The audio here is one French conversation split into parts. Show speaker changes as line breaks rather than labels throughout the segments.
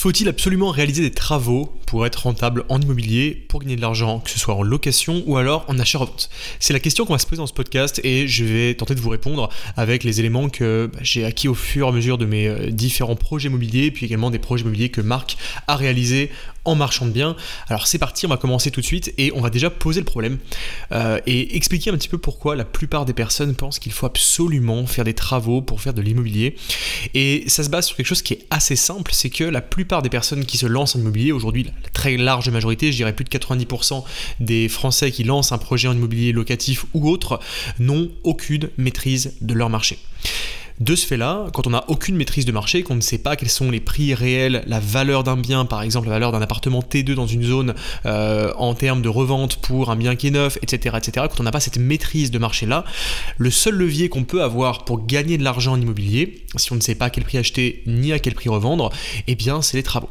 Faut-il absolument réaliser des travaux pour être rentable en immobilier, pour gagner de l'argent, que ce soit en location ou alors en achat-revente C'est la question qu'on va se poser dans ce podcast et je vais tenter de vous répondre avec les éléments que bah, j'ai acquis au fur et à mesure de mes euh, différents projets immobiliers, puis également des projets immobiliers que Marc a réalisés en marchand de biens. Alors c'est parti, on va commencer tout de suite et on va déjà poser le problème euh, et expliquer un petit peu pourquoi la plupart des personnes pensent qu'il faut absolument faire des travaux pour faire de l'immobilier. Et ça se base sur quelque chose qui est assez simple, c'est que la plupart des personnes qui se lancent en immobilier, aujourd'hui la très large majorité, je dirais plus de 90% des Français qui lancent un projet en immobilier locatif ou autre, n'ont aucune maîtrise de leur marché. De ce fait-là, quand on n'a aucune maîtrise de marché, qu'on ne sait pas quels sont les prix réels, la valeur d'un bien, par exemple la valeur d'un appartement T2 dans une zone euh, en termes de revente pour un bien qui est neuf, etc., etc., quand on n'a pas cette maîtrise de marché-là, le seul levier qu'on peut avoir pour gagner de l'argent en immobilier, si on ne sait pas à quel prix acheter ni à quel prix revendre, eh bien c'est les travaux.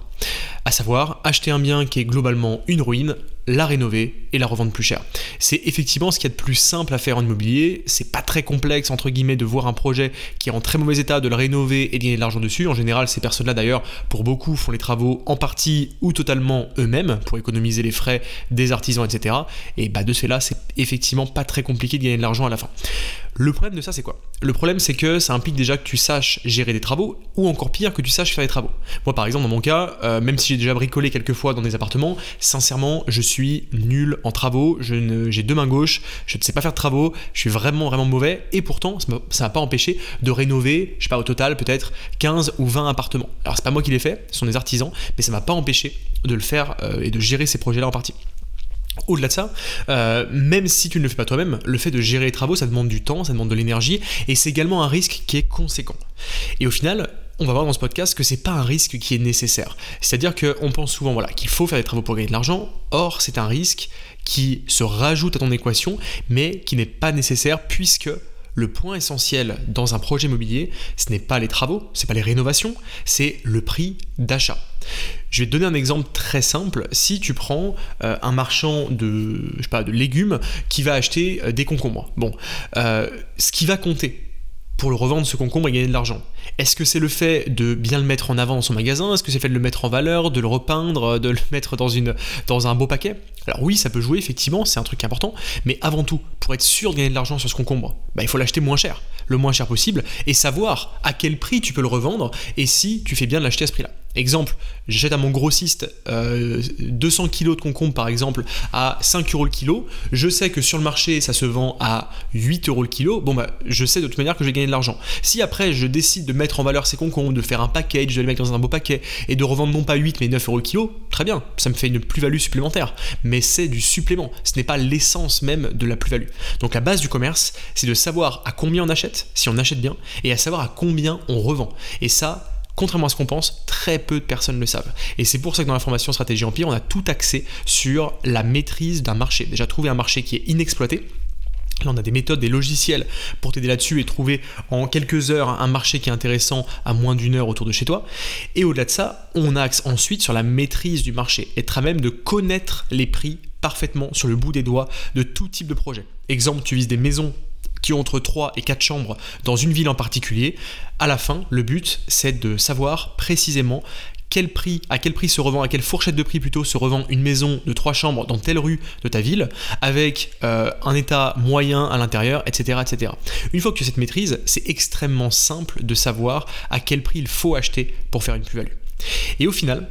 À savoir acheter un bien qui est globalement une ruine, la rénover et la revendre plus cher. C'est effectivement ce qu'il y a de plus simple à faire en immobilier. C'est pas très complexe entre guillemets de voir un projet qui est en très mauvais état, de le rénover et de gagner de l'argent dessus. En général, ces personnes-là d'ailleurs, pour beaucoup, font les travaux en partie ou totalement eux-mêmes pour économiser les frais des artisans, etc. Et bah de cela, c'est effectivement pas très compliqué de gagner de l'argent à la fin. Le problème de ça, c'est quoi? Le problème, c'est que ça implique déjà que tu saches gérer des travaux, ou encore pire, que tu saches faire des travaux. Moi, par exemple, dans mon cas, euh, même si j'ai déjà bricolé quelques fois dans des appartements, sincèrement, je suis nul en travaux. J'ai deux mains gauches, je ne sais pas faire de travaux, je suis vraiment, vraiment mauvais, et pourtant, ça m'a pas empêché de rénover, je sais pas, au total, peut-être 15 ou 20 appartements. Alors, c'est pas moi qui l'ai fait, ce sont des artisans, mais ça m'a pas empêché de le faire euh, et de gérer ces projets-là en partie. Au-delà de ça, euh, même si tu ne le fais pas toi-même, le fait de gérer les travaux, ça demande du temps, ça demande de l'énergie, et c'est également un risque qui est conséquent. Et au final, on va voir dans ce podcast que c'est pas un risque qui est nécessaire. C'est-à-dire qu'on pense souvent voilà, qu'il faut faire des travaux pour gagner de l'argent, or c'est un risque qui se rajoute à ton équation, mais qui n'est pas nécessaire puisque le point essentiel dans un projet immobilier, ce n'est pas les travaux, ce n'est pas les rénovations, c'est le prix d'achat. Je vais te donner un exemple très simple. Si tu prends euh, un marchand de, légumes qui va acheter euh, des concombres, bon, euh, ce qui va compter pour le revendre ce concombre et gagner de l'argent. Est-ce que c'est le fait de bien le mettre en avant dans son magasin? Est-ce que c'est le fait de le mettre en valeur, de le repeindre, de le mettre dans un beau paquet? Alors oui, ça peut jouer, effectivement, c'est un truc important, mais avant tout, pour être sûr de gagner de l'argent sur ce concombre, bah, il faut l'acheter moins cher, le moins cher possible, et savoir à quel prix tu peux le revendre et si tu fais bien de l'acheter à ce prix-là. Exemple, j'achète à mon grossiste 200 euh, kg de concombre par exemple à 5 euros le kilo. Je sais que sur le marché ça se vend à 8 euros le kilo. Bon bah je sais de toute manière que je vais gagner de l'argent. Si après je décide de mettre en valeur ces concombres, de faire un package, de les mettre dans un beau paquet et de revendre non pas 8 mais 9 euros le kilo, très bien, ça me fait une plus-value supplémentaire. Mais c'est du supplément, ce n'est pas l'essence même de la plus-value. Donc la base du commerce, c'est de savoir à combien on achète, si on achète bien, et à savoir à combien on revend. Et ça, contrairement à ce qu'on pense, très peu de personnes le savent. Et c'est pour ça que dans la formation Stratégie Empire, on a tout axé sur la maîtrise d'un marché. Déjà trouver un marché qui est inexploité, Là, on a des méthodes, des logiciels pour t'aider là-dessus et trouver en quelques heures un marché qui est intéressant à moins d'une heure autour de chez toi. Et au-delà de ça, on axe ensuite sur la maîtrise du marché, être à même de connaître les prix parfaitement sur le bout des doigts de tout type de projet. Exemple, tu vises des maisons entre 3 et 4 chambres dans une ville en particulier, à la fin, le but, c'est de savoir précisément quel prix, à quel prix se revend, à quelle fourchette de prix plutôt se revend une maison de 3 chambres dans telle rue de ta ville, avec euh, un état moyen à l'intérieur, etc., etc. Une fois que tu as cette maîtrise, c'est extrêmement simple de savoir à quel prix il faut acheter pour faire une plus-value. Et au final,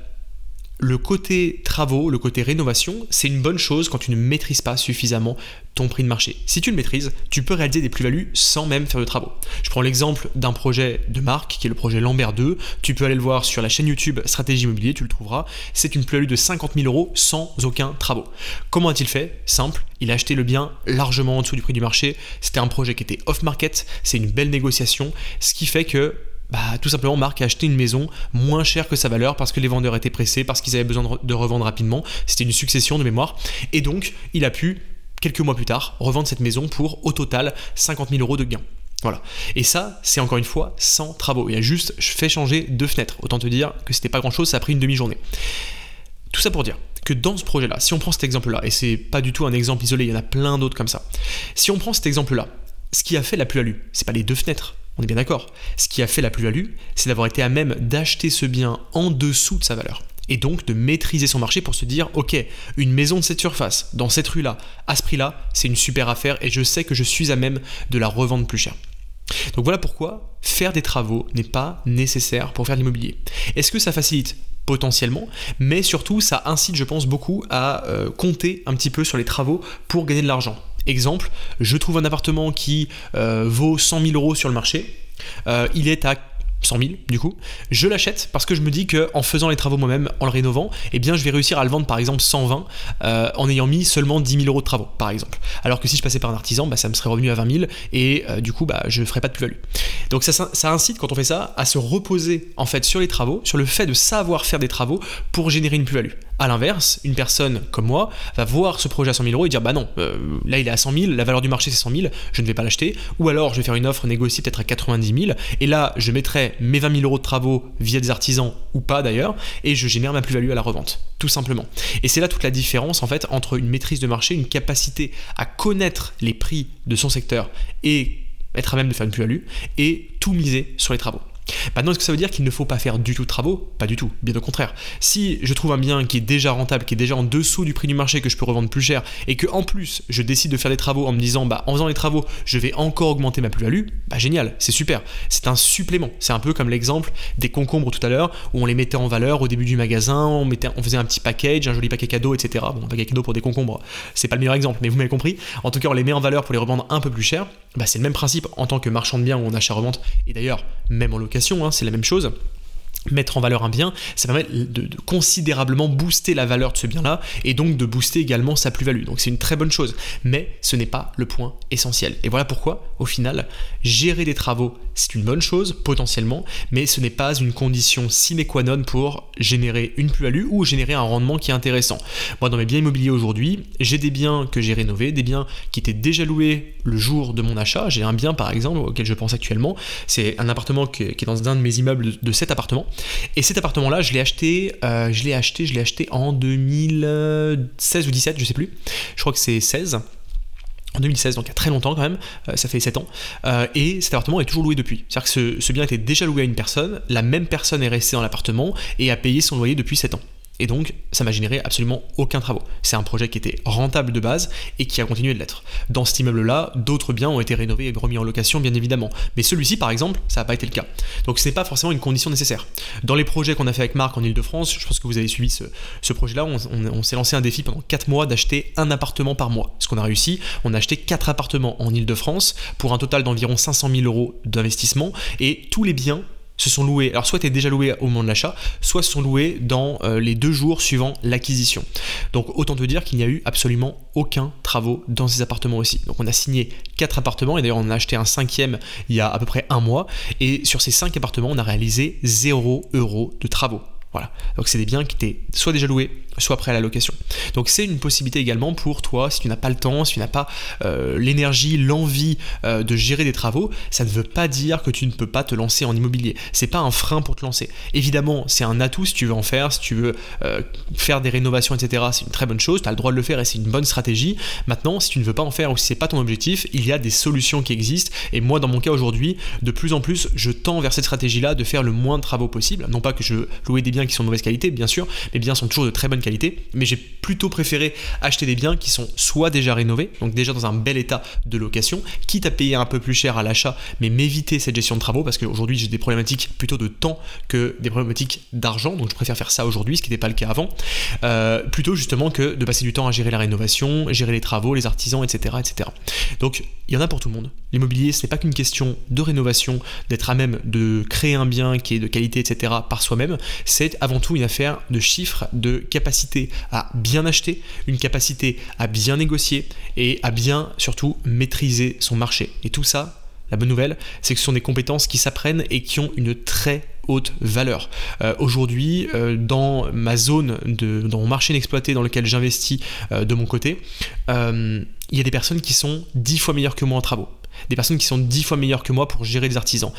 le côté travaux, le côté rénovation, c'est une bonne chose quand tu ne maîtrises pas suffisamment ton prix de marché. Si tu le maîtrises, tu peux réaliser des plus-values sans même faire de travaux. Je prends l'exemple d'un projet de marque qui est le projet Lambert 2. Tu peux aller le voir sur la chaîne YouTube Stratégie Immobilier, tu le trouveras. C'est une plus-value de 50 000 euros sans aucun travaux. Comment a-t-il fait? Simple, il a acheté le bien largement en dessous du prix du marché. C'était un projet qui était off-market, c'est une belle négociation, ce qui fait que bah, tout simplement, Marc a acheté une maison moins chère que sa valeur parce que les vendeurs étaient pressés, parce qu'ils avaient besoin de revendre rapidement. C'était une succession de mémoire. Et donc, il a pu, quelques mois plus tard, revendre cette maison pour, au total, 50 000 euros de gains. Voilà. Et ça, c'est encore une fois sans travaux. Il a juste fait changer deux fenêtres. Autant te dire que c'était pas grand chose, ça a pris une demi-journée. Tout ça pour dire que dans ce projet-là, si on prend cet exemple-là, et c'est pas du tout un exemple isolé, il y en a plein d'autres comme ça. Si on prend cet exemple-là, ce qui a fait la plus-value, c'est pas les deux fenêtres, On est bien d'accord. Ce qui a fait la plus-value, c'est d'avoir été à même d'acheter ce bien en dessous de sa valeur. Et donc de maîtriser son marché pour se dire, ok, une maison de cette surface, dans cette rue-là, à ce prix-là, c'est une super affaire et je sais que je suis à même de la revendre plus cher. Donc voilà pourquoi faire des travaux n'est pas nécessaire pour faire de l'immobilier. Est-ce que ça facilite potentiellement, mais surtout ça incite, je pense, beaucoup à euh, compter un petit peu sur les travaux pour gagner de l'argent? Exemple, je trouve un appartement qui euh, vaut 100 000 euros sur le marché, euh, il est à 100 000 du coup, je l'achète parce que je me dis que en faisant les travaux moi-même, en le rénovant, eh bien je vais réussir à le vendre par exemple 120 euh, en ayant mis seulement 10 000 euros de travaux par exemple. Alors que si je passais par un artisan, bah, ça me serait revenu à 20 000 et euh, du coup bah, je ne ferais pas de plus-value. Donc ça, incite quand on fait ça à se reposer en fait sur les travaux, sur le fait de savoir faire des travaux pour générer une plus-value. A l'inverse, une personne comme moi va voir ce projet à 100 000 euros et dire bah non, euh, là il est à 100 000, la valeur du marché c'est 100 000, je ne vais pas l'acheter. Ou alors je vais faire une offre négociée peut-être à 90 000 et là je mettrai mes 20 000 euros de travaux via des artisans ou pas d'ailleurs et je génère ma plus-value à la revente, tout simplement. Et c'est là toute la différence en fait entre une maîtrise de marché, une capacité à connaître les prix de son secteur et être à même de faire une plus-value et tout miser sur les travaux. Maintenant, est-ce que ça veut dire qu'il ne faut pas faire du tout de travaux? Pas du tout, bien au contraire. Si je trouve un bien qui est déjà rentable, qui est déjà en dessous du prix du marché, que je peux revendre plus cher, et que en plus je décide de faire des travaux en me disant, bah en faisant les travaux, je vais encore augmenter ma plus-value, bah génial, c'est super. C'est un supplément. C'est un peu comme l'exemple des concombres tout à l'heure, où on les mettait en valeur au début du magasin, on, on faisait un petit package, un joli paquet cadeau, etc. Bon, un paquet cadeau pour des concombres, c'est pas le meilleur exemple, mais vous m'avez compris. En tout cas, on les met en valeur pour les revendre un peu plus cher. Bah, c'est le même principe en tant que marchand de biens ou en achat-revente, et d'ailleurs, même en location, hein, c'est la même chose mettre en valeur un bien, ça permet de, considérablement booster la valeur de ce bien-là et donc de booster également sa plus-value. Donc c'est une très bonne chose, mais ce n'est pas le point essentiel. Et voilà pourquoi, au final, gérer des travaux, c'est une bonne chose potentiellement, mais ce n'est pas une condition sine qua non pour générer une plus-value ou générer un rendement qui est intéressant. Moi, dans mes biens immobiliers aujourd'hui, j'ai des biens que j'ai rénovés, des biens qui étaient déjà loués le jour de mon achat. J'ai un bien, par exemple, auquel je pense actuellement. C'est un appartement qui est dans un de mes immeubles de cet appartement. Et cet appartement-là, je l'ai acheté, euh, je l'ai acheté, je l'ai acheté en 2016 ou 17, je sais plus. Je crois que c'est 16 en 2016, donc il y a très longtemps quand même, euh, ça fait 7 ans, euh, et cet appartement est toujours loué depuis. C'est-à-dire que ce, ce, bien était déjà loué à une personne, la même personne est restée dans l'appartement et a payé son loyer depuis 7 ans. Et donc, ça m'a généré absolument aucun travaux. C'est un projet qui était rentable de base et qui a continué de l'être. Dans cet immeuble-là, d'autres biens ont été rénovés et remis en location, bien évidemment. Mais celui-ci, par exemple, ça n'a pas été le cas. Donc, ce n'est pas forcément une condition nécessaire. Dans les projets qu'on a fait avec Marc en Ile-de-France, je pense que vous avez suivi ce, projet-là, on, s'est lancé un défi pendant 4 mois d'acheter un appartement par mois. Ce qu'on a réussi, on a acheté 4 appartements en Ile-de-France pour un total d'environ 500 000 euros d'investissement et tous les biens se sont loués, alors soit étaient déjà loués au moment de l'achat, soit se sont loués dans euh, les deux jours suivant l'acquisition. Donc autant te dire qu'il n'y a eu absolument aucun travaux dans ces appartements aussi. Donc on a signé quatre appartements et d'ailleurs on a acheté un cinquième il y a à peu près un mois et sur ces cinq appartements on a réalisé 0 euros de travaux. Voilà. Donc c'est des biens qui étaient soit déjà loués, soit prêts à la location. Donc c'est une possibilité également pour toi, si tu n'as pas le temps, si tu n'as pas euh, l'énergie, l'envie euh, de gérer des travaux, ça ne veut pas dire que tu ne peux pas te lancer en immobilier. C'est pas un frein pour te lancer. Évidemment, c'est un atout si tu veux en faire, si tu veux euh, faire des rénovations, etc. C'est une très bonne chose, tu as le droit de le faire et c'est une bonne stratégie. Maintenant, si tu ne veux pas en faire ou si c'est pas ton objectif, il y a des solutions qui existent. Et moi, dans mon cas aujourd'hui, de plus en plus, je tends vers cette stratégie-là de faire le moins de travaux possible. Non pas que je louais des biens qui sont de mauvaise qualité, bien sûr, mes biens sont toujours de très bonne qualité, mais j'ai plutôt préféré acheter des biens qui sont soit déjà rénovés, donc déjà dans un bel état de location, quitte à payer un peu plus cher à l'achat, mais m'éviter cette gestion de travaux, parce qu'aujourd'hui j'ai des problématiques plutôt de temps que des problématiques d'argent, donc je préfère faire ça aujourd'hui, ce qui n'était pas le cas avant, euh, plutôt justement que de passer du temps à gérer la rénovation, gérer les travaux, les artisans, etc. etc. Donc il y en a pour tout le monde. L'immobilier, ce n'est pas qu'une question de rénovation, d'être à même de créer un bien qui est de qualité, etc. par soi-même, c'est avant tout une affaire de chiffres, de capacité à bien acheter, une capacité à bien négocier et à bien surtout maîtriser son marché. Et tout ça, la bonne nouvelle, c'est que ce sont des compétences qui s'apprennent et qui ont une très haute valeur. Euh, aujourd'hui, euh, dans ma zone, de, dans mon marché inexploité dans lequel j'investis euh, de mon côté, il y a des personnes qui sont dix fois meilleures que moi en travaux des personnes qui sont dix fois meilleures que moi pour gérer des artisans.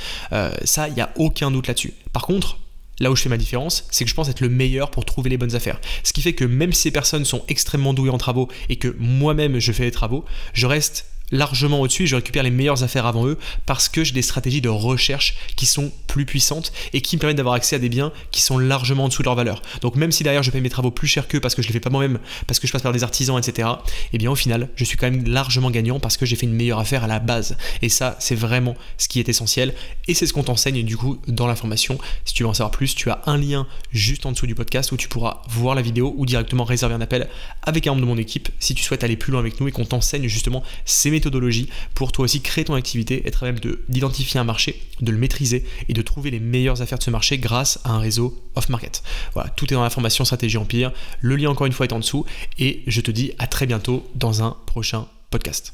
ça, il n'y a aucun doute là-dessus. Par contre, Là où je fais ma différence, c'est que je pense être le meilleur pour trouver les bonnes affaires. Ce qui fait que même si ces personnes sont extrêmement douées en travaux et que moi-même je fais les travaux, je reste largement au-dessus et je récupère les meilleures affaires avant eux parce que j'ai des stratégies de recherche qui sont plus puissantes et qui me permettent d'avoir accès à des biens qui sont largement en dessous de leur valeur. Donc même si derrière je paye mes travaux plus cher qu'eux parce que je les fais pas moi-même, parce que je passe par des artisans, etc., eh bien au final, je suis quand même largement gagnant parce que j'ai fait une meilleure affaire à la base. Et ça, c'est vraiment ce qui est essentiel et c'est ce qu'on t'enseigne du coup dans la formation. Si tu veux en savoir plus, tu as un lien juste en dessous du podcast où tu pourras voir la vidéo ou directement réserver un appel avec un membre de mon équipe si tu souhaites aller plus loin avec nous et qu'on t'enseigne justement ces pour toi aussi créer ton activité, être même d'identifier un marché, de le maîtriser et de trouver les meilleures affaires de ce marché grâce à un réseau off-market. Voilà, tout est dans la formation Stratégie Empire. Le lien encore une fois est en dessous et je te dis à très bientôt dans un prochain podcast.